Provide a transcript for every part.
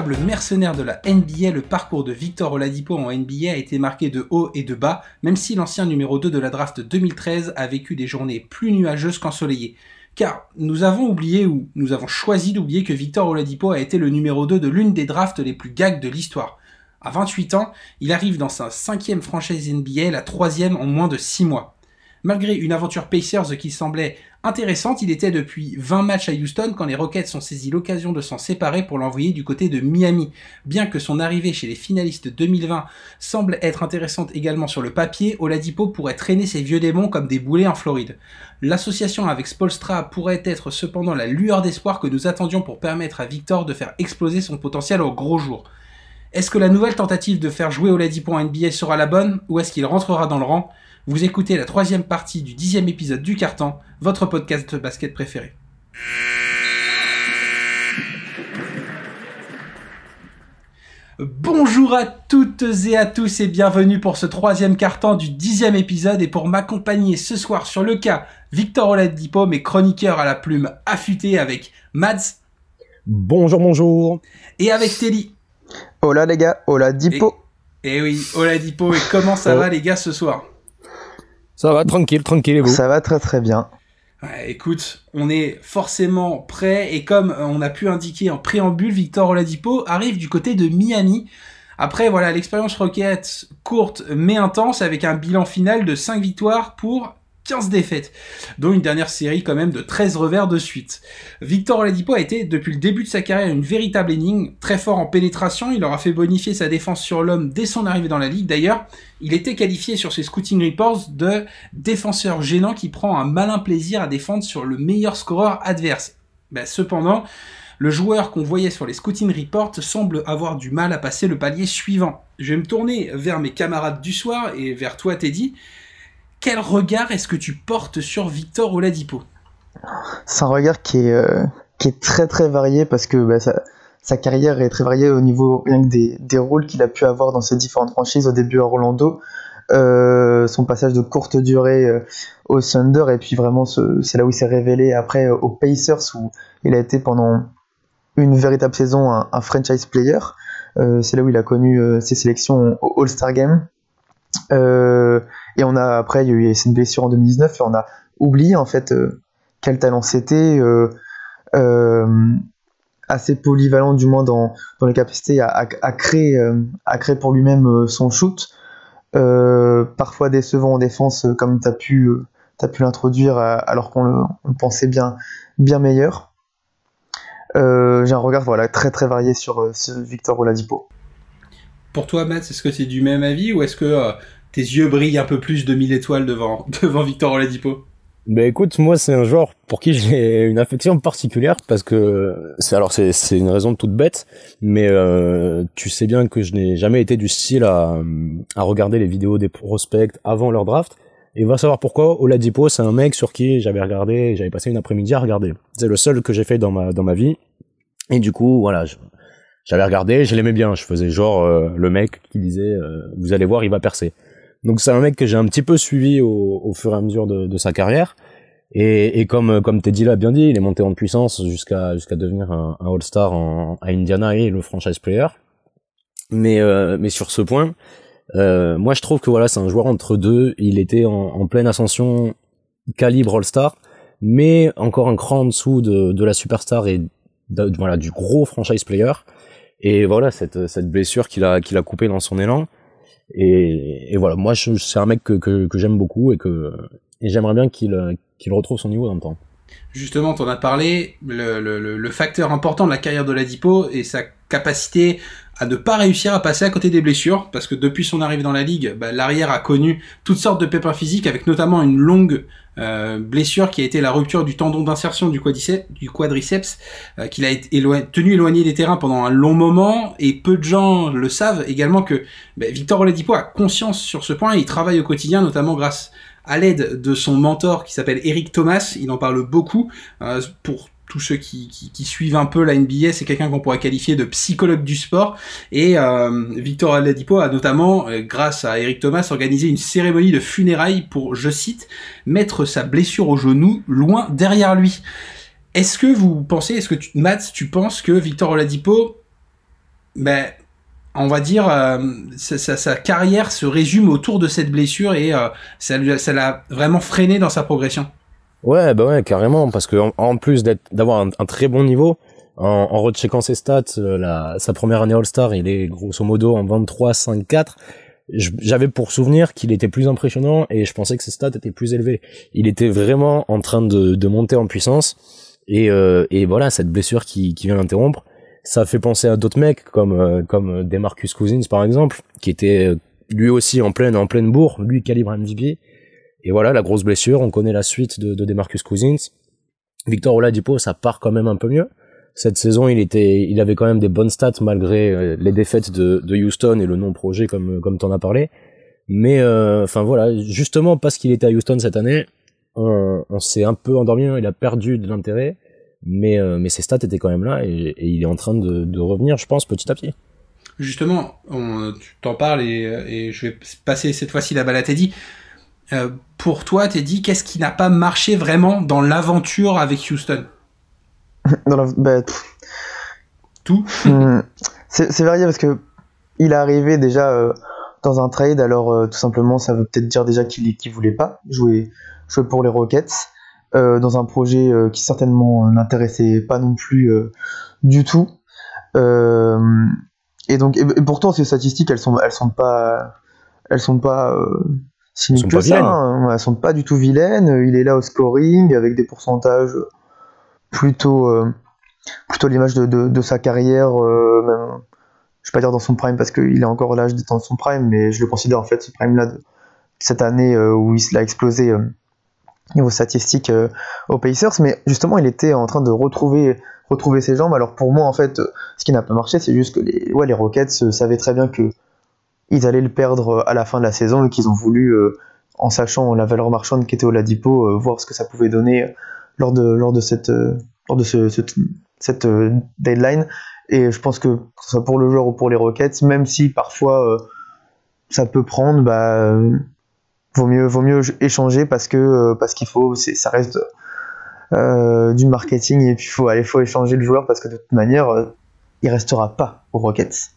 Mercenaire de la NBA, le parcours de Victor Oladipo en NBA a été marqué de haut et de bas, même si l'ancien numéro 2 de la draft 2013 a vécu des journées plus nuageuses qu'ensoleillées. Car nous avons oublié ou nous avons choisi d'oublier que Victor Oladipo a été le numéro 2 de l'une des drafts les plus gags de l'histoire. À 28 ans, il arrive dans sa cinquième franchise NBA, la troisième en moins de 6 mois. Malgré une aventure Pacers qui semblait intéressante, il était depuis 20 matchs à Houston quand les Rockets ont saisi l'occasion de s'en séparer pour l'envoyer du côté de Miami. Bien que son arrivée chez les finalistes 2020 semble être intéressante également sur le papier, Oladipo pourrait traîner ses vieux démons comme des boulets en Floride. L'association avec Spolstra pourrait être cependant la lueur d'espoir que nous attendions pour permettre à Victor de faire exploser son potentiel au gros jour. Est-ce que la nouvelle tentative de faire jouer Oladipo en NBA sera la bonne ou est-ce qu'il rentrera dans le rang? Vous écoutez la troisième partie du dixième épisode du Carton, votre podcast de basket préféré. Bonjour à toutes et à tous et bienvenue pour ce troisième carton du dixième épisode et pour m'accompagner ce soir sur le cas Victor Oladipo, mes chroniqueurs à la plume affûtée avec Mads. Bonjour, bonjour. Et avec Telly. Hola les gars, Oladipo. Et, et oui, Oladipo. Et comment ça oh. va les gars ce soir? Ça va, tranquille, tranquille, et vous Ça va très très bien. écoute, on est forcément prêt et comme on a pu indiquer en préambule, Victor Oladipo arrive du côté de Miami. Après, voilà, l'expérience Rocket courte mais intense avec un bilan final de 5 victoires pour 15 défaites, dont une dernière série quand même de 13 revers de suite. Victor Oladipo a été depuis le début de sa carrière une véritable énigme, très fort en pénétration, il aura fait bonifier sa défense sur l'homme dès son arrivée dans la ligue. D'ailleurs, il était qualifié sur ses scouting reports de défenseur gênant qui prend un malin plaisir à défendre sur le meilleur scoreur adverse. Ben, cependant, le joueur qu'on voyait sur les scouting reports semble avoir du mal à passer le palier suivant. Je vais me tourner vers mes camarades du soir et vers toi Teddy quel regard est-ce que tu portes sur Victor Oladipo? C'est un regard qui est, euh, qui est très très varié parce que bah, sa, carrière est très variée au niveau des, rôles qu'il a pu avoir dans ses différentes franchises au début à Orlando. Euh, son passage de courte durée euh, au Thunder et puis vraiment c'est là où il s'est révélé après aux Pacers où il a été pendant une véritable saison un, franchise player. c'est là où il a connu ses sélections au All-Star Game. Euh, et on a après, il y a eu cette blessure en 2019 et on a oublié en fait euh, quel talent c'était. Euh, assez polyvalent du moins dans, dans les capacités à, créer, à créer pour lui-même son shoot. parfois décevant en défense comme tu as pu, pu l'introduire alors qu'on le, pensait bien, bien meilleur. J'ai un regard voilà, très très varié sur, sur Victor Oladipo. Pour toi, Matt, est-ce que c'est du même avis ou est-ce que euh, tes yeux brillent un peu plus de 1000 étoiles devant, devant Victor Oladipo ben écoute, moi c'est un joueur pour qui j'ai une affection particulière parce que c'est alors c'est c'est une raison toute bête, mais euh, tu sais bien que je n'ai jamais été du style à à regarder les vidéos des prospects avant leur draft. Et va savoir pourquoi Oladipo c'est un mec sur qui j'avais regardé, j'avais passé une après-midi à regarder. C'est le seul que j'ai fait dans ma dans ma vie. Et du coup voilà, j'avais regardé, je l'aimais bien. Je faisais genre euh, le mec qui disait euh, vous allez voir, il va percer. Donc c'est un mec que j'ai un petit peu suivi au, fur et à mesure de, sa carrière. Et, comme comme Teddy l'a bien dit, il est monté en puissance jusqu'à jusqu'à devenir un, All-Star à Indiana et le franchise player. Mais euh, mais sur ce point, moi je trouve que voilà c'est un joueur entre deux. Il était en, pleine ascension calibre All-Star, mais encore un cran en dessous de, de la superstar et voilà du gros franchise player. Et voilà, cette, cette blessure qu'il a, qu'il a coupé dans son élan. Et, voilà, moi, c'est un mec que, que, j'aime beaucoup et que j'aimerais bien qu'il retrouve son niveau dans le temps. Justement, tu en as parlé, le, le, le, facteur important de la carrière de Ladipo et sa capacité à ne pas réussir à passer à côté des blessures, parce que depuis son arrivée dans la ligue, bah, l'arrière a connu toutes sortes de pépins physiques, avec notamment une longue euh, blessure qui a été la rupture du tendon d'insertion du quadriceps, euh, qu'il a tenu éloigné des terrains pendant un long moment, et peu de gens le savent également que bah, Victor Oladipo a conscience sur ce point, et il travaille au quotidien, notamment grâce à l'aide de son mentor qui s'appelle Eric Thomas, il en parle beaucoup, euh, pour tous ceux qui, suivent un peu la NBA, c'est quelqu'un qu'on pourrait qualifier de psychologue du sport. Et euh, Victor Aladipo a notamment, euh, grâce à Eric Thomas, organisé une cérémonie de funérailles pour, je cite, mettre sa blessure au genou loin derrière lui. Est-ce que vous pensez, est-ce que tu, Matt, tu penses que Victor Oladipo ben, on va dire, euh, sa, carrière se résume autour de cette blessure et ça l'a vraiment freiné dans sa progression? Ouais, bah ouais, carrément, parce que en, plus d'avoir un, très bon niveau, en, en recheckant ses stats, euh, la, sa première année All-Star, il est grosso modo en 23-5-4. J'avais pour souvenir qu'il était plus impressionnant et je pensais que ses stats étaient plus élevés. Il était vraiment en train de, de monter en puissance et, et voilà, cette blessure qui, qui vient l'interrompre ça fait penser à d'autres mecs comme euh, comme Demarcus Cousins par exemple, qui était euh, lui aussi en pleine en pleine bourre, lui calibre MVP. Et voilà, la grosse blessure, on connaît la suite de, de Demarcus Cousins. Victor Oladipo, ça part quand même un peu mieux. Cette saison, il était, il avait quand même des bonnes stats malgré euh, les défaites de, de Houston et le non-projet comme comme t'en as parlé. Mais enfin voilà, justement parce qu'il était à Houston cette année, on, s'est un peu endormi, il a perdu de l'intérêt mais, euh, mais ses stats étaient quand même là et, il est en train de, de, revenir, je pense, petit à petit. Justement, on, tu t'en parles et, et, je vais passer cette fois-ci la balle à Teddy. Euh, pour toi, Teddy, qu'est-ce qui n'a pas marché vraiment dans l'aventure avec Houston dans la, bah, Tout hmm. C'est varié parce que il est arrivé déjà euh, dans un trade, alors euh, tout simplement ça veut peut-être dire déjà qu'il qu voulait pas jouer, jouer pour les Rockets. Dans un projet qui certainement n'intéressait pas non plus du tout. et donc, et, pourtant, ces statistiques, elles sont, elles sont pas, elles sont pas si que ça. Hein. Elles sont pas du tout vilaines. Il est là au scoring avec des pourcentages plutôt, plutôt l'image de, de, de, sa carrière. même, je vais pas dire dans son prime parce qu'il est encore l'âge d'être dans son prime, mais je le considère en fait ce prime là de cette année où il a explosé niveau statistique euh, aux Pacers, mais justement il était en train de retrouver retrouver ses jambes. Alors pour moi en fait, ce qui n'a pas marché, c'est juste que les ouais les Rockets euh, savaient très bien que ils allaient le perdre euh, à la fin de la saison et qu'ils ont voulu, en sachant la valeur marchande qui était au Ladipo, voir ce que ça pouvait donner lors de lors de cette lors de ce, cette deadline. Et je pense que que ce soit pour le joueur ou pour les Rockets, même si parfois ça peut prendre, bah vaut mieux vaut mieux échanger parce que euh, parce qu'il faut ça reste euh, du marketing et puis faut aller faut échanger le joueur parce que de toute manière euh, il restera pas aux Rockets.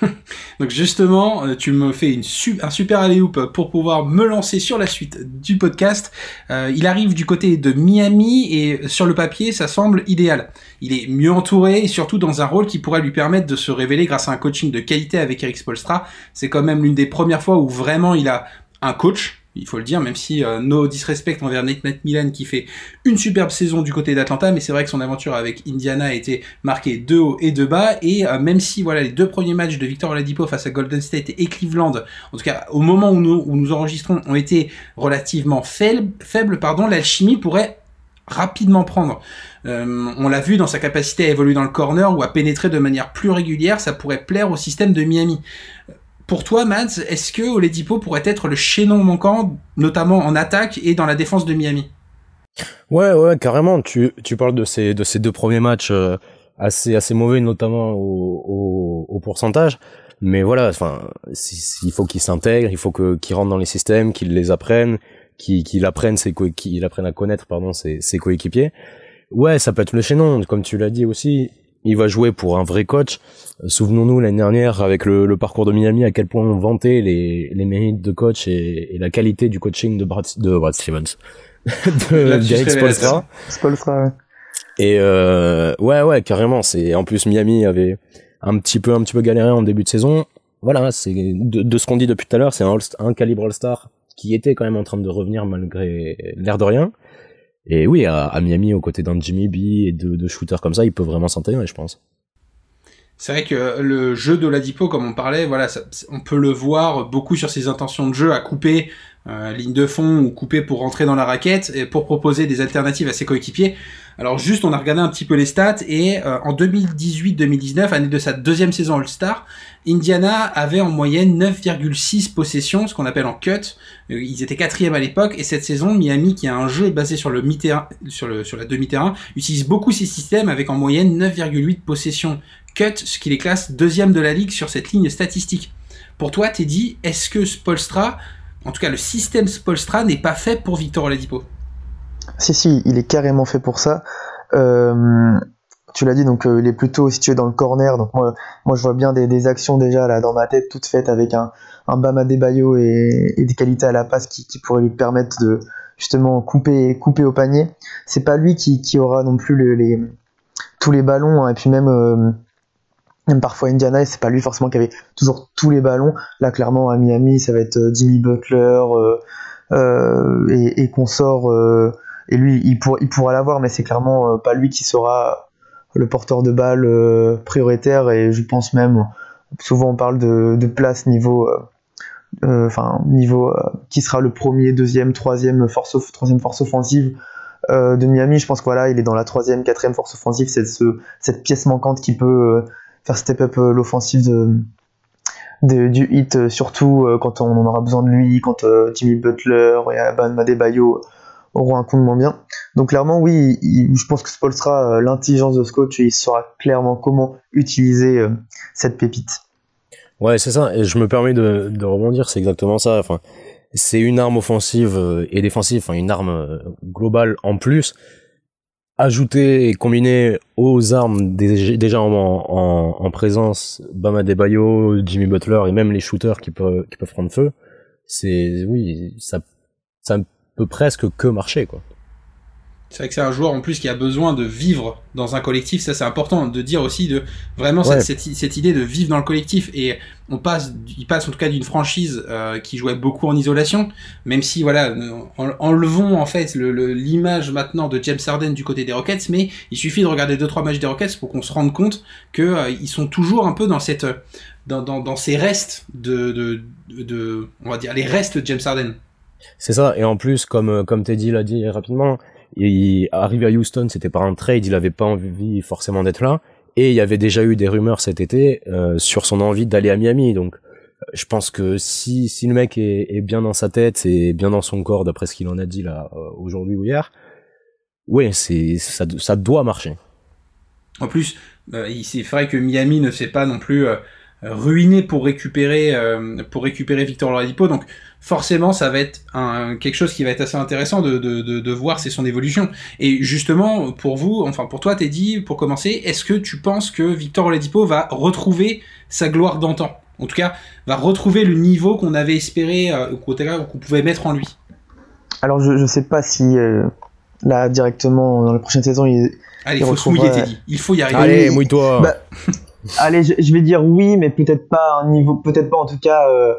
Donc justement, euh, tu me fais un super alley pour pouvoir me lancer sur la suite du podcast. Euh, il arrive du côté de Miami et sur le papier, ça semble idéal. Il est mieux entouré et surtout dans un rôle qui pourrait lui permettre de se révéler grâce à un coaching de qualité avec Eric Spolstra. C'est quand même l'une des premières fois où vraiment il a un coach il faut le dire, même si euh, no disrespect envers Nate Milan qui fait une superbe saison du côté d'Atlanta, mais c'est vrai que son aventure avec Indiana a été marquée de haut et de bas, et euh, même si voilà les deux premiers matchs de Victor Oladipo face à Golden State et Cleveland, en tout cas au moment où nous, enregistrons, ont été relativement faibles, faibles pardon, l'alchimie pourrait rapidement prendre. Euh, on l'a vu dans sa capacité à évoluer dans le corner ou à pénétrer de manière plus régulière, ça pourrait plaire au système de Miami. Pour toi, Mads, est-ce que Oledipo pourrait être le chaînon manquant, notamment en attaque et dans la défense de Miami? Ouais, ouais, carrément. Tu, tu parles de ces, de ces deux premiers matchs euh, assez, assez mauvais, notamment au, au, pourcentage. Mais voilà, enfin, il faut qu'il s'intègre, il faut que qu'il rentre dans les systèmes, qu'il les apprenne, qu'il qu'il apprenne à connaître pardon ses, ses coéquipiers. Ouais, ça peut être le chaînon, comme tu l'as dit aussi il va jouer pour un vrai coach. Euh, souvenons-nous l'année dernière avec le, parcours de Miami à quel point on vantait les, les mérites de coach et, la qualité du coaching de Brad, de Brad Stevens, de Derek Spolstra. Spolstra Et euh, ouais ouais carrément. C'est en plus Miami avait un petit peu un petit peu galéré en début de saison. Voilà, c'est de, ce qu'on dit depuis tout à l'heure, c'est un, un calibre All-Star qui était quand même en train de revenir malgré l'air de rien. Et oui, à, Miami, aux côtés d'un Jimmy B et de, shooters comme ça, il peut vraiment s'intégrer, je pense. C'est vrai que le jeu de l'Adipo, comme on parlait, voilà, on peut le voir beaucoup sur ses intentions de jeu à couper euh, ligne de fond ou couper pour rentrer dans la raquette et pour proposer des alternatives à ses coéquipiers. Alors juste, on a regardé un petit peu les stats et euh, en 2018-2019, année de sa deuxième saison All-Star, Indiana avait en moyenne 9,6 possessions, ce qu'on appelle en cut. Euh, ils étaient quatrième à l'époque et cette saison, Miami, qui a un jeu basé sur le la demi-terrain, utilise beaucoup ces systèmes avec en moyenne 9,8 possessions cut, ce qui les classe deuxième de la ligue sur cette ligne statistique. Pour toi, Teddy, est-ce que Spolstra, en tout cas le système Spolstra, n'est pas fait pour Victor Oladipo? Si, si, il est carrément fait pour ça. Euh, tu l'as dit, donc il est plutôt situé dans le corner. Donc moi, moi je vois bien des, des, actions déjà là dans ma tête toutes faites avec un, un Bama Debayo et, et des qualités à la passe qui, pourraient lui permettre de justement couper, au panier. C'est pas lui qui, aura non plus tous les ballons, hein, et puis même, euh, parfois Indiana, c'est pas lui forcément qui avait toujours tous les ballons. Là, clairement, à Miami, ça va être euh, Jimmy Butler euh, et, et consort. Et lui, il, pour, il pourra l'avoir, mais c'est clairement pas lui qui sera le porteur de balle prioritaire. Et je pense même, souvent on parle de, place niveau euh, enfin niveau euh, qui sera le premier, deuxième, troisième force, troisième force offensive euh, de Miami. Je pense que il est dans la troisième, quatrième force offensive. C'est ce, cette pièce manquante qui peut faire step up l'offensive du hit, surtout quand on aura besoin de lui, quand Jimmy Butler et Ban Bayo auront un coup de moins bien. Donc clairement, oui, je pense que Spolstra, l'intelligence de ce coach, il saura clairement comment utiliser cette pépite. Ouais, c'est ça. Et je me permets de, rebondir, c'est exactement ça. Enfin, c'est une arme offensive euh, et défensive, enfin une arme euh, globale en plus, ajoutée et combinée aux armes déjà en, en, en présence, Bama Debayo, Jimmy Butler et même les shooters qui peuvent, qui peuvent prendre feu. C'est, oui, ça, ça peut presque que marcher, quoi. C'est vrai que c'est un joueur en plus qui a besoin de vivre dans un collectif. Ça, c'est important de dire aussi de vraiment cette, cette, idée de vivre dans le collectif. Et on passe, il passe en tout cas d'une franchise euh, qui jouait beaucoup en isolation, même si voilà, enlevons en fait l'image le, maintenant de James Harden du côté des Rockets, mais il suffit de regarder deux trois matchs des Rockets pour qu'on se rende compte que euh, ils sont toujours un peu dans cette, dans, dans, dans ces restes de, de, de, on va dire les restes de James Harden. C'est ça. Et en plus, comme comme Teddy l'a dit rapidement il arrive à Houston, c'était par un trade, il avait pas envie forcément d'être là. Et il y avait déjà eu des rumeurs cet été euh, sur son envie d'aller à Miami. Donc, je pense que si, si le mec est, est bien dans sa tête et bien dans son corps, d'après ce qu'il en a dit là euh, aujourd'hui ou hier, ouais, c'est ça, ça doit marcher. En plus, euh, c'est vrai que Miami ne s'est pas non plus ruiné pour récupérer pour récupérer Victor Oladipo. Donc forcément ça va être un, quelque chose qui va être assez intéressant de, de, de, de voir c'est son évolution. Et justement pour vous, enfin pour toi Teddy, pour commencer, est-ce que tu penses que Victor Oladipo va retrouver sa gloire d'antan? En tout cas, va retrouver le niveau qu'on avait espéré, euh, qu'on pouvait mettre en lui? Alors je, je sais pas si euh, là directement dans la prochaine saison il Allez, il faut se mouiller, Teddy. Il faut y arriver. Allez, mouille-toi. Bah, allez, je, je, vais dire oui, mais peut-être pas un niveau, peut-être pas en tout cas euh,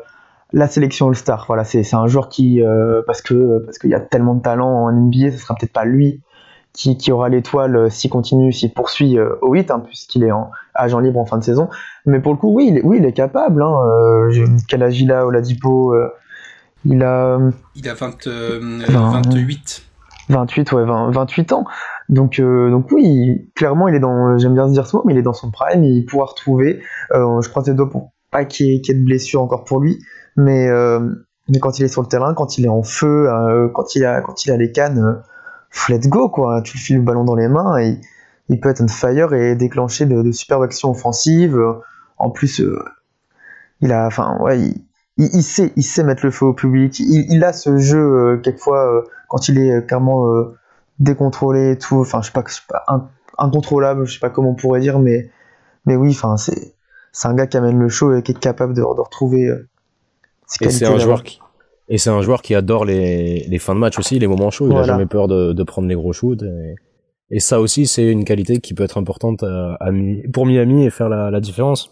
la sélection All-Star. Voilà, c'est un joueur qui, euh, parce que parce qu'il y a tellement de talent en NBA, ce sera peut-être pas lui qui, qui aura l'étoile euh, s'il continue, s'il poursuit euh, au 8, hein, puisqu'il est en agent libre en fin de saison. Mais pour le coup, oui, il est, oui, il est capable. Hein, euh, quel âge il a, Oladipo Il a. Il a 20, 28. 28, ouais, 20, 28 ans. Donc, donc oui, clairement, il est dans, j'aime bien se dire ce mot, mais il est dans son prime, il pourra retrouver. je crois ses doigts pour pas qu'il y, ait de blessure encore pour lui, mais, euh, mais quand il est sur le terrain, quand il est en feu, euh, quand, il a, quand il a les cannes, euh, let's go quoi. Tu lui files le ballon dans les mains et il peut être un fire et déclencher de, de superbes actions offensives. En plus, il a, enfin ouais, il, il, sait, il sait mettre le feu au public. Il, il a ce jeu quelquefois quand il est clairement décontrôlé et tout. Enfin, je sais pas, je sais pas incontrôlable, je sais pas comment on pourrait dire, mais mais oui, enfin c'est c'est un gars qui amène le show et qui est capable de, de retrouver et c'est un joueur qui et c'est un joueur qui adore les, les fins de match aussi, les moments chauds. Il a jamais peur de, de prendre les gros shoots. Et, et ça aussi, c'est une qualité qui peut être importante à, à, pour Miami et faire la, la différence.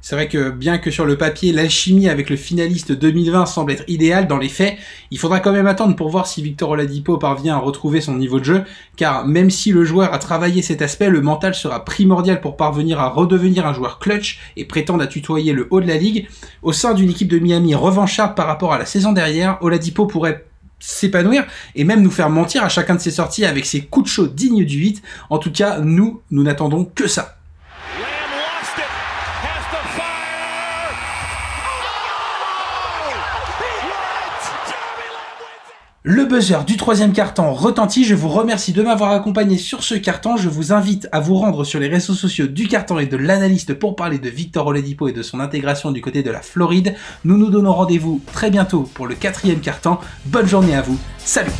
C'est vrai que bien que sur le papier, l'alchimie avec le finaliste 2020 semble être idéale, dans les faits, il faudra quand même attendre pour voir si Victor Oladipo parvient à retrouver son niveau de jeu, car même si le joueur a travaillé cet aspect, le mental sera primordial pour parvenir à redevenir un joueur clutch et prétendre à tutoyer le haut de la ligue. Au sein d'une équipe de Miami revancharde par rapport à la saison dernière, Oladipo pourrait s'épanouir et même nous faire mentir à chacun de ses sorties avec ses coups de chaud dignes du 8. En tout cas, nous, nous n'attendons que ça. Le buzzer du troisième carton retentit. Je vous remercie de m'avoir accompagné sur ce carton. Je vous invite à vous rendre sur les réseaux sociaux du carton et de l'analyste pour parler de Victor Oladipo et de son intégration du côté de la Floride. Nous nous donnons rendez-vous très bientôt pour le quatrième carton. Bonne journée à vous. Salut